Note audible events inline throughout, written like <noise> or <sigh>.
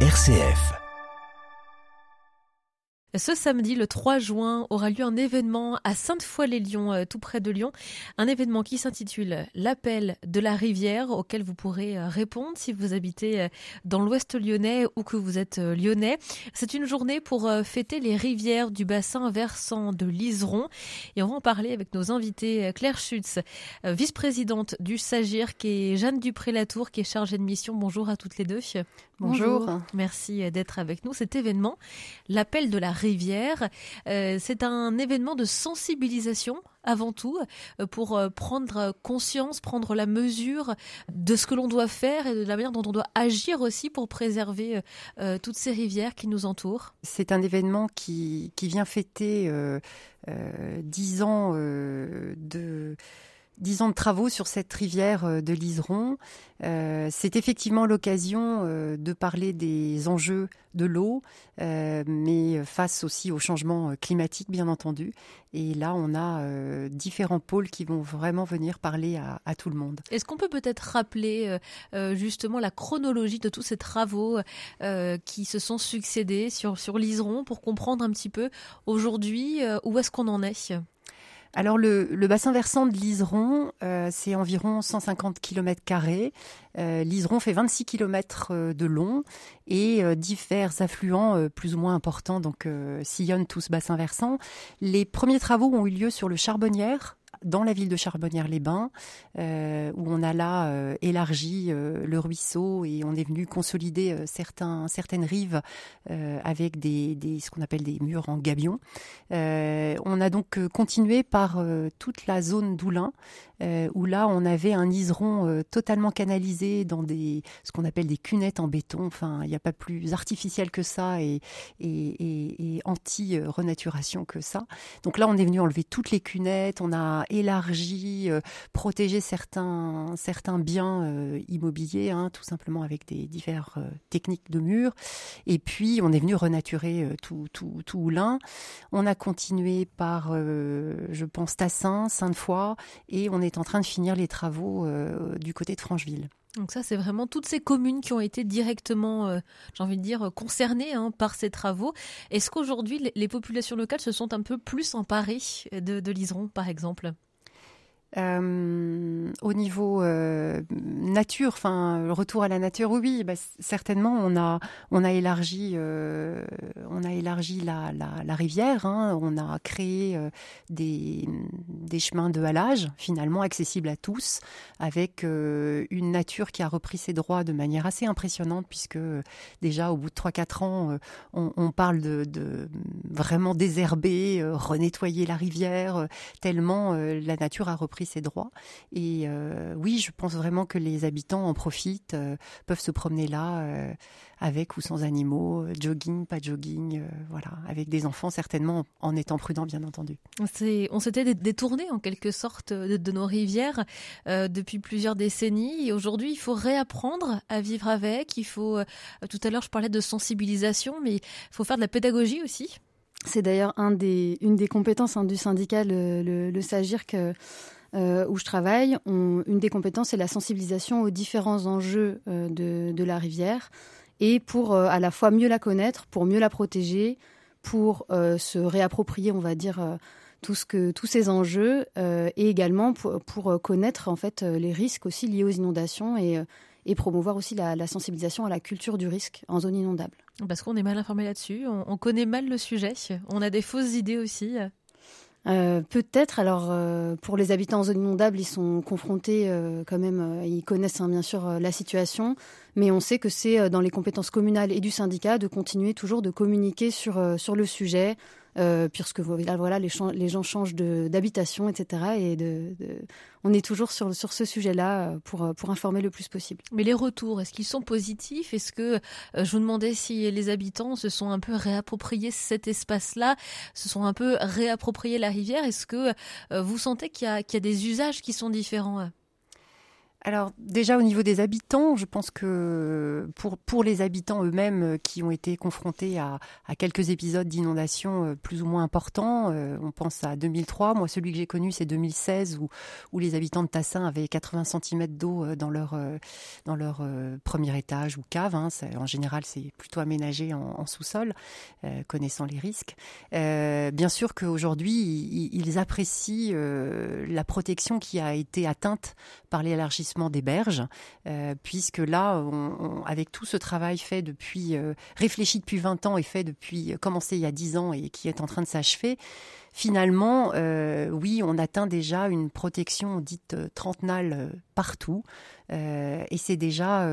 RCF. Ce samedi, le 3 juin, aura lieu un événement à Sainte-Foy-les-Lyons, euh, tout près de Lyon. Un événement qui s'intitule L'appel de la rivière, auquel vous pourrez euh, répondre si vous habitez euh, dans l'ouest lyonnais ou que vous êtes lyonnais. C'est une journée pour fêter les rivières du bassin versant de l'Iseron. Et on va en parler avec nos invités. Claire Schutz, vice-présidente du SAGIR, qui est Jeanne Dupré-Latour, qui est chargée de mission. Bonjour à toutes les deux. Bonjour. Merci d'être avec nous. Cet événement, l'appel de la rivière, euh, c'est un événement de sensibilisation avant tout euh, pour euh, prendre conscience, prendre la mesure de ce que l'on doit faire et de la manière dont on doit agir aussi pour préserver toutes ces rivières qui nous entourent. C'est un événement qui, qui vient fêter dix ans de dix ans de travaux sur cette rivière euh, de l'Iseron. Euh, c'est effectivement l'occasion euh, de parler des enjeux de l'eau, mais face aussi au changement climatique, bien entendu. Et là, on a différents pôles qui vont vraiment venir parler à, tout le monde. Est-ce qu'on peut peut-être rappeler justement la chronologie de tous ces travaux qui se sont succédés sur, sur l'Iseron pour comprendre un petit peu aujourd'hui où est-ce qu'on en est? Alors le, bassin versant de l'Iseron, euh, c'est environ 150 km euh, L'Iseron fait 26 km euh, de long et divers affluents plus ou moins importants donc sillonnent tout ce bassin versant. Les premiers travaux ont eu lieu sur le Charbonnière dans la ville de Charbonnières-les-Bains, euh, où on a là euh, élargi euh, le ruisseau et on est venu consolider certaines rives avec ce qu'on appelle des murs en gabion. on a donc continué par toute la zone d'Oulin, où là on avait un iseron totalement canalisé dans ce qu'on appelle des cunettes en béton. Enfin, il n'y a pas plus artificiel que ça et, et anti-renaturation que ça. Donc là, on est venu enlever toutes les cunettes, on a élargi, euh, certains, certains biens euh, immobiliers, hein, tout simplement avec des diverses euh, techniques de mur. Et puis, on est venu renaturer tout, tout, tout Oulin. On a continué par, je pense, Tassin, Sainte-Foy, et on est en train de finir les travaux du côté de Francheville. Donc ça, c'est vraiment toutes ces communes qui ont été directement, j'ai envie de dire, concernées hein, par ces travaux. Est-ce qu'aujourd'hui, les, populations locales se sont un peu plus emparées de l'Iseron, par exemple? Euh, au niveau euh, nature, enfin retour à la nature, oui, bah, certainement on a on a élargi euh, on a élargi la, la, rivière, hein, on a créé des, des chemins de halage finalement accessibles à tous, avec une nature qui a repris ses droits de manière assez impressionnante puisque déjà au bout de 3-4 ans on, on, parle de, de vraiment désherber, renettoyer la rivière tellement la nature a repris ses droits. Et euh, oui, je pense vraiment que les habitants en profitent, euh, peuvent se promener là euh, avec ou sans animaux, jogging, pas jogging, voilà, avec des enfants certainement en étant prudents bien entendu. On s'était détourné en quelque sorte de, nos rivières depuis plusieurs décennies et aujourd'hui il faut réapprendre à vivre avec. Il faut, tout à l'heure je parlais de sensibilisation, mais il faut faire de la pédagogie aussi. C'est d'ailleurs un des, une des compétences hein, du syndicat, le, le, le SAGIR, que euh, où je travaille, une des compétences est la sensibilisation aux différents enjeux euh, de, la rivière et pour euh, à la fois mieux la connaître, pour mieux la protéger, pour se réapproprier, on va dire, tout ce que, tous ces enjeux et également pour, connaître en fait les risques aussi liés aux inondations et, et promouvoir aussi la, sensibilisation à la culture du risque en zone inondable. Parce qu'on est mal informé là-dessus, on, connaît mal le sujet, on a des fausses idées aussi. Euh, peut-être. Alors, euh, pour les habitants en zone inondable, ils sont confrontés euh, quand même, ils connaissent hein, bien sûr la situation, mais on sait que c'est dans les compétences communales et du syndicat de continuer toujours de communiquer sur, sur le sujet, euh, puisque voilà, les, les, gens changent d'habitation, etc. Et on est toujours sur, sur ce sujet-là euh, pour, pour informer le plus possible. Mais les retours, est-ce qu'ils sont positifs? Est-ce que, euh, je vous demandais si les habitants se sont un peu réappropriés cet espace-là, se sont un peu réappropriés la rivière? Est-ce que vous sentez qu'il y, y, a des usages qui sont différents alors déjà au niveau des habitants, je pense que pour, pour les habitants eux-mêmes euh, qui ont été confrontés à, à quelques épisodes d'inondation euh, plus ou moins importants, euh, on pense à 2003, moi celui que j'ai connu c'est 2016 où, où les habitants de Tassin avaient 80 cm d'eau dans leur, dans leur premier étage ou cave, hein. en général c'est plutôt aménagé en, en sous-sol, connaissant les risques. bien sûr qu'aujourd'hui ils, ils apprécient la protection qui a été atteinte par l'élargissement des berges, euh, puisque là, avec tout ce travail fait depuis, euh, réfléchi depuis 20 ans et fait depuis, euh, commencé il y a 10 ans et qui est en train de s'achever, finalement, oui, on atteint déjà une protection dite trentenale partout, et c'est déjà,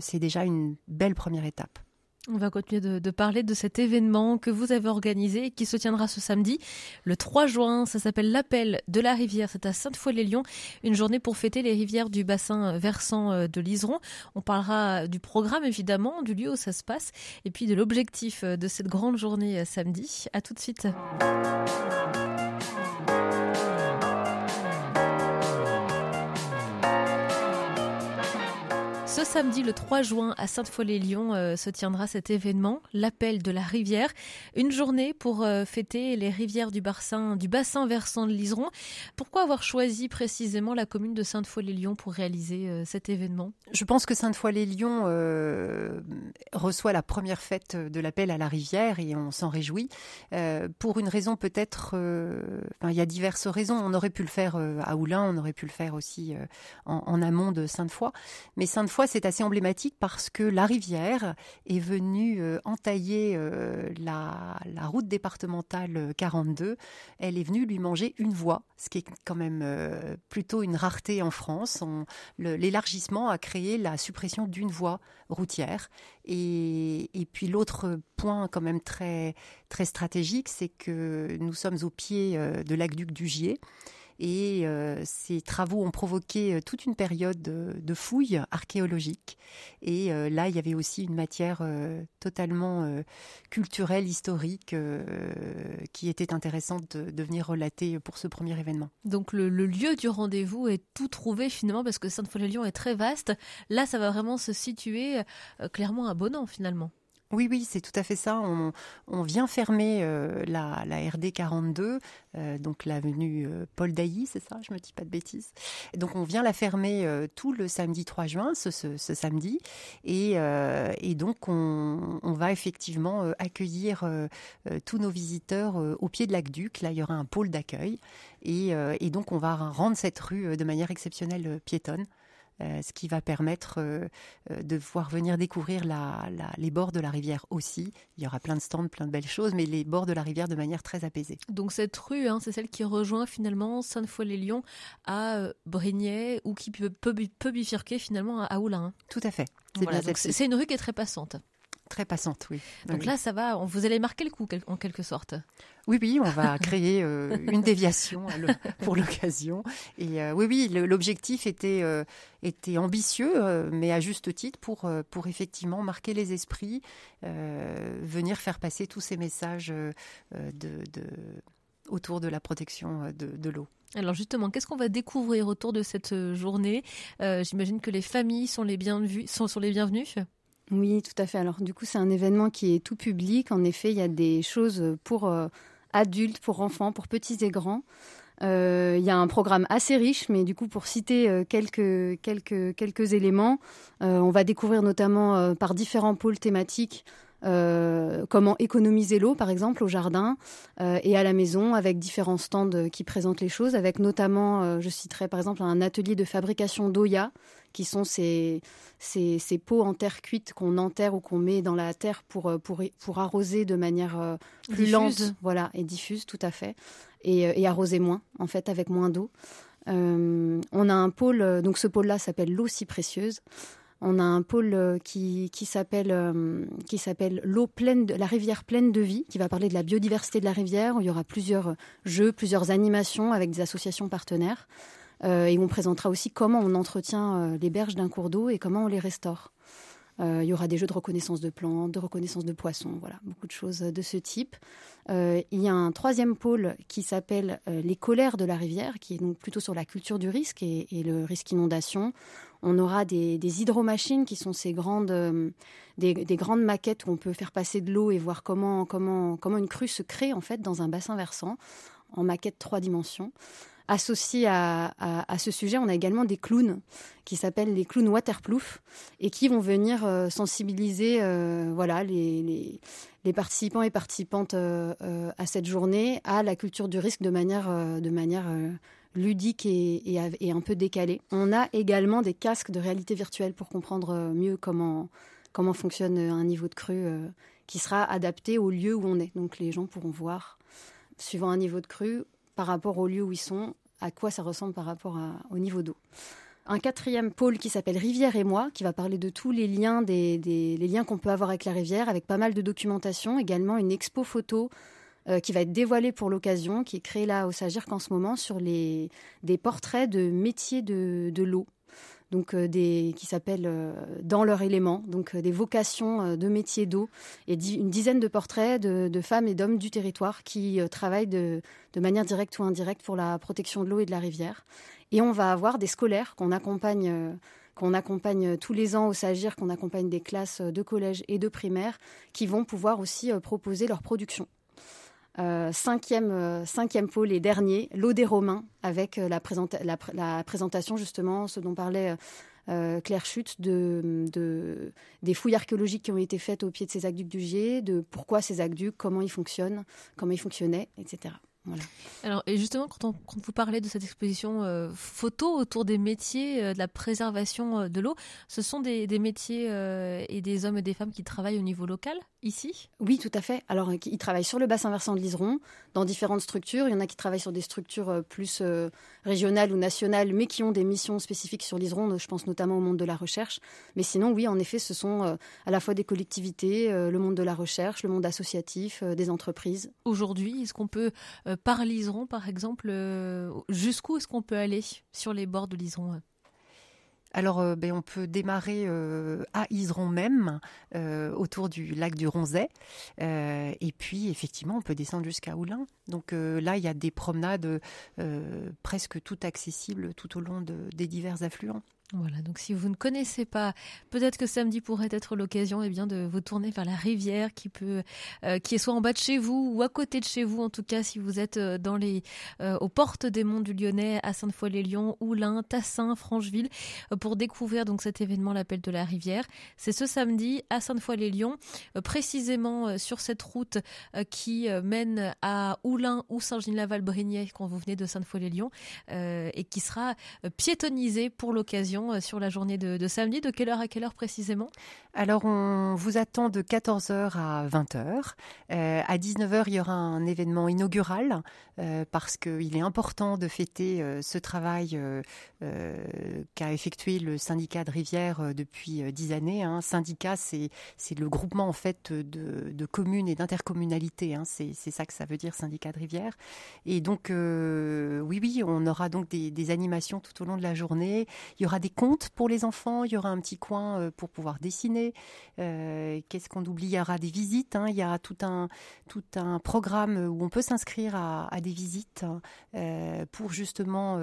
c'est déjà une belle première étape. On va continuer de, parler de cet événement que vous avez organisé et qui se tiendra ce samedi, le 3 juin. Ça s'appelle l'appel de la rivière. C'est à Sainte-Foy-les-Lyons. Une journée pour fêter les rivières du bassin versant euh, de l'Iseron. On parlera du programme évidemment, du lieu où ça se passe et puis de l'objectif euh, de cette grande journée euh, samedi. À tout de suite. Ce samedi, le 3 juin, à Sainte-Foy-les-Lyons, euh, se tiendra cet événement, l'appel de la rivière. Une journée pour euh, fêter les rivières du bassin, du bassin versant de l'Iseron. Pourquoi avoir choisi précisément la commune de Sainte-Foy-les-Lyons pour réaliser euh, cet événement? Je pense que Sainte-Foy-les-Lyons reçoit la première fête de l'appel à la rivière et on s'en réjouit. pour une raison peut-être, il y a diverses raisons. On aurait pu le faire à Oulin, on aurait pu le faire aussi en, en amont de Sainte-Foy. Mais Sainte-Foy, c'est assez emblématique parce que la rivière est venue euh, entailler euh, la, route départementale 42. Elle est venue lui manger une voie, ce qui est quand même euh, plutôt une rareté en France. L'élargissement a créé la suppression d'une voie routière. Et, et puis l'autre point quand même très, très stratégique, c'est que nous sommes au pied de l'aqueduc du Gier. Et euh, ces travaux ont provoqué euh, toute une période de, fouilles archéologiques. Et euh, là, il y avait aussi une matière totalement culturelle, historique, qui était intéressante de, venir relater pour ce premier événement. Donc le, lieu du rendez-vous est tout trouvé finalement parce que Sainte-Foy-les-Lyons est très vaste. Là, ça va vraiment se situer clairement à Bonan finalement. Oui, oui, c'est tout à fait ça. On, vient fermer euh, la, RD 42, euh, donc l'avenue euh, Paul Dailly, c'est ça, je me dis pas de bêtises. donc on vient la fermer tout le samedi 3 juin, ce, samedi, et, donc on, va effectivement accueillir tous nos visiteurs au pied de l'Aqueduc. Là, il y aura un pôle d'accueil, et, donc on va rendre cette rue de manière exceptionnelle piétonne. Euh, ce qui va permettre euh, euh, de voir venir découvrir les bords de la rivière aussi. Il y aura plein de stands, plein de belles choses, mais les bords de la rivière de manière très apaisée. Donc cette rue, hein, c'est celle qui rejoint finalement Sainte-Foy-les-Lyons à Brignais ou qui peut, bifurquer finalement à Oulin. Tout à fait. C'est une rue qui est très passante. Très passante, oui. Donc là, ça va, vous allez marquer le coup en quelque sorte. Oui, oui, on va <laughs> créer euh, une déviation pour l'occasion. Et euh, oui, oui, l'objectif était, euh, était ambitieux, mais à juste titre, pour, pour effectivement marquer les esprits, venir faire passer tous ces messages de, autour de la protection de, de l'eau. Alors justement, qu'est-ce qu'on va découvrir autour de cette journée? J'imagine que les familles sont les, bienvenues, sont, sont les bienvenues? Oui, tout à fait. Alors du coup, c'est un événement qui est tout public. En effet, il y a des choses pour euh, adultes, pour enfants, pour petits et grands. Euh, il y a un programme assez riche, mais du coup, pour citer euh, quelques, quelques, quelques éléments, on va découvrir notamment par différents pôles thématiques comment économiser l'eau, par exemple, au jardin et à la maison, avec différents stands qui présentent les choses, avec notamment, je citerai par exemple un atelier de fabrication d'Oya, qui sont ces, ces, ces pots en terre cuite qu'on enterre ou qu'on met dans la terre pour, euh, pour, pour arroser de manière euh, plus lente voilà, et diffuse, tout à fait, et, euh, et arroser moins, en fait, avec moins d'eau. on a un pôle, donc ce pôle-là s'appelle l'eau si précieuse. On a un pôle qui, qui s'appelle qui s'appelle l'eau pleine de la rivière pleine de vie, qui va parler de la biodiversité de la rivière. Où il y aura plusieurs jeux, plusieurs animations avec des associations partenaires. Euh, et on présentera aussi comment on entretient euh, les berges d'un cours d'eau et comment on les restaure. Il y aura des jeux de reconnaissance de plantes, de reconnaissance de poissons, voilà, beaucoup de choses de ce type. il y a un troisième pôle qui s'appelle les colères de la rivière, qui est donc plutôt sur la culture du risque et, le risque inondation. On aura des, hydromachines qui sont ces grandes, des, grandes maquettes où on peut faire passer de l'eau et voir comment, comment, comment une crue se crée en fait dans un bassin versant en maquette trois dimensions. Associé à, ce sujet, on a également des clowns qui s'appellent les clowns waterproof et qui vont venir euh, sensibiliser euh, voilà, les, participants et participantes euh, à cette journée à la culture du risque de manière, ludique et, et, un peu décalée. On a également des casques de réalité virtuelle pour comprendre mieux comment, comment fonctionne un niveau de crue qui sera adapté au lieu où on est. Donc les gens pourront voir, suivant un niveau de crue, par rapport au lieu où ils sont, à quoi ça ressemble par rapport au niveau d'eau. Un quatrième pôle qui s'appelle Rivière et moi, qui va parler de tous les liens, des, liens qu'on peut avoir avec la rivière, avec pas mal de documentation, également une expo photo euh, qui va être dévoilée pour l'occasion, qui est créée là au Sagirc en ce moment sur des portraits de métiers de l'eau donc euh, des, qui s'appellent euh, Dans leur élément, donc euh, des vocations de métiers d'eau, et une dizaine de portraits de, femmes et d'hommes du territoire qui travaillent de, manière directe ou indirecte pour la protection de l'eau et de la rivière. Et on va avoir des scolaires qu'on accompagne qu'on accompagne tous les ans au SAGIR, qu'on accompagne des classes de collège et de primaire, qui vont pouvoir aussi proposer leur production. Euh, cinquième, euh, cinquième pôle et dernier, l'eau des Romains, avec euh, la, présentation justement, ce dont parlait Claire Chute, de, de, des fouilles archéologiques qui ont été faites au pied de ces aqueducs du Gier, de pourquoi ces aqueducs, comment ils fonctionnent, comment ils fonctionnaient, etc. Alors, et justement, quand, vous parlez de cette exposition euh, photo autour des métiers euh, de la préservation euh, de l'eau, ce sont des, métiers et des hommes et des femmes qui travaillent au niveau local, ici? Oui, tout à fait. Alors, ils travaillent sur le bassin versant de l'Iseron, dans différentes structures. Il y en a qui travaillent sur des structures plus régionales ou nationales, mais qui ont des missions spécifiques sur l'Iseron. Je pense notamment au monde de la recherche. Mais sinon, oui, en effet, ce sont à la fois des collectivités, le monde de la recherche, le monde associatif, des entreprises. Aujourd'hui, est-ce qu'on peut par l'Iseron, par exemple, euh, jusqu'où est-ce qu'on peut aller sur les bords de l'Iseron alors, euh, ben, on peut démarrer euh, à Iseron même, autour du lac du Ronzet. et puis, effectivement, on peut descendre jusqu'à Oulin. Donc là, il y a des promenades presque toutes accessibles tout au long des divers affluents. Voilà, donc si vous ne connaissez pas, peut-être que samedi pourrait être l'occasion eh bien de vous tourner vers la rivière qui peut, euh, qui est soit en bas de chez vous ou à côté de chez vous, en tout cas si vous êtes euh, dans les, euh, aux portes des monts du Lyonnais, à Sainte-Foy-les-Lyons, Oulin, Tassin, Francheville, pour découvrir donc cet événement, l'appel de la rivière. C'est ce samedi à Sainte-Foy-les-Lyons, précisément sur cette route qui mène à Oulin ou Saint-Gilles-Laval-Brignais quand vous venez de Sainte-Foy-les-Lyons et qui sera piétonnisée pour l'occasion euh, sur la journée de, samedi. De quelle heure à quelle heure précisément? Alors, on vous attend de 14h à 20h. Euh, à 19h, il y aura un événement inaugural euh, parce qu'il est important de fêter ce travail qu'a effectué le syndicat de Rivière depuis dix années. Un hein. syndicat, c'est le groupement en fait de, communes et d'intercommunalités. Hein. C'est ça que ça veut dire, syndicat de Rivière. Et donc, oui, oui, on aura donc des, des animations tout au long de la journée. Il y aura des contes pour les enfants, il y aura un petit coin euh, pour pouvoir dessiner. Euh, qu'est-ce qu'on oublie? Il y aura des visites, hein. il y a tout un, tout un programme où on peut s'inscrire à, des visites euh, pour justement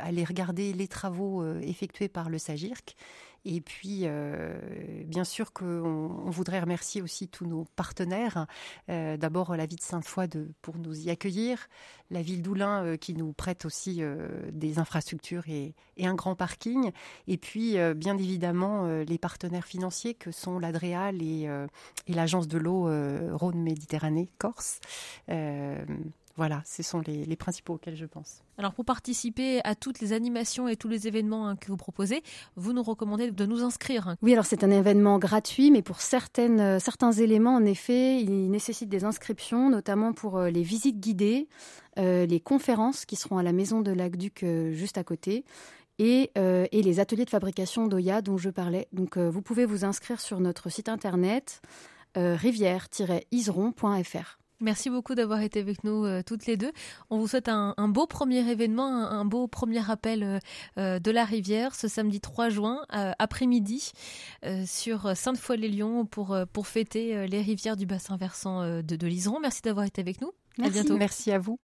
aller regarder les travaux effectués par le SAGIRC. Et puis, euh, bien sûr qu'on on voudrait remercier aussi tous nos partenaires. Euh, d'abord, la ville de Sainte-Foy pour nous y accueillir, la ville d'Oulin euh, qui nous prête aussi des infrastructures et, un grand parking. Et puis, bien évidemment, les partenaires financiers que sont l'Adréal et, et l'Agence de l'eau Rhône-Méditerranée Corse. Voilà, ce sont les, principaux auxquels je pense. Alors pour participer à toutes les animations et tous les événements hein, que vous proposez, vous nous recommandez de nous inscrire. Oui, alors c'est un événement gratuit, mais pour certaines, euh, certains éléments, en effet, il nécessite des inscriptions, notamment pour euh, les visites guidées, euh, les conférences qui seront à la maison de l'Aqueduc juste à côté. Et, et, les ateliers de fabrication d'Oya dont je parlais. Donc vous pouvez vous inscrire sur notre site internet rivière-iseron.fr. Merci beaucoup d'avoir été avec nous euh, toutes les deux. On vous souhaite un, beau premier événement, un, beau premier appel euh, euh, de la rivière ce samedi 3 juin après-midi sur Sainte-Foy-les-Lyons pour, pour fêter les rivières du bassin versant de, de Liseron. Merci d'avoir été avec nous. Merci. À bientôt. Merci à vous.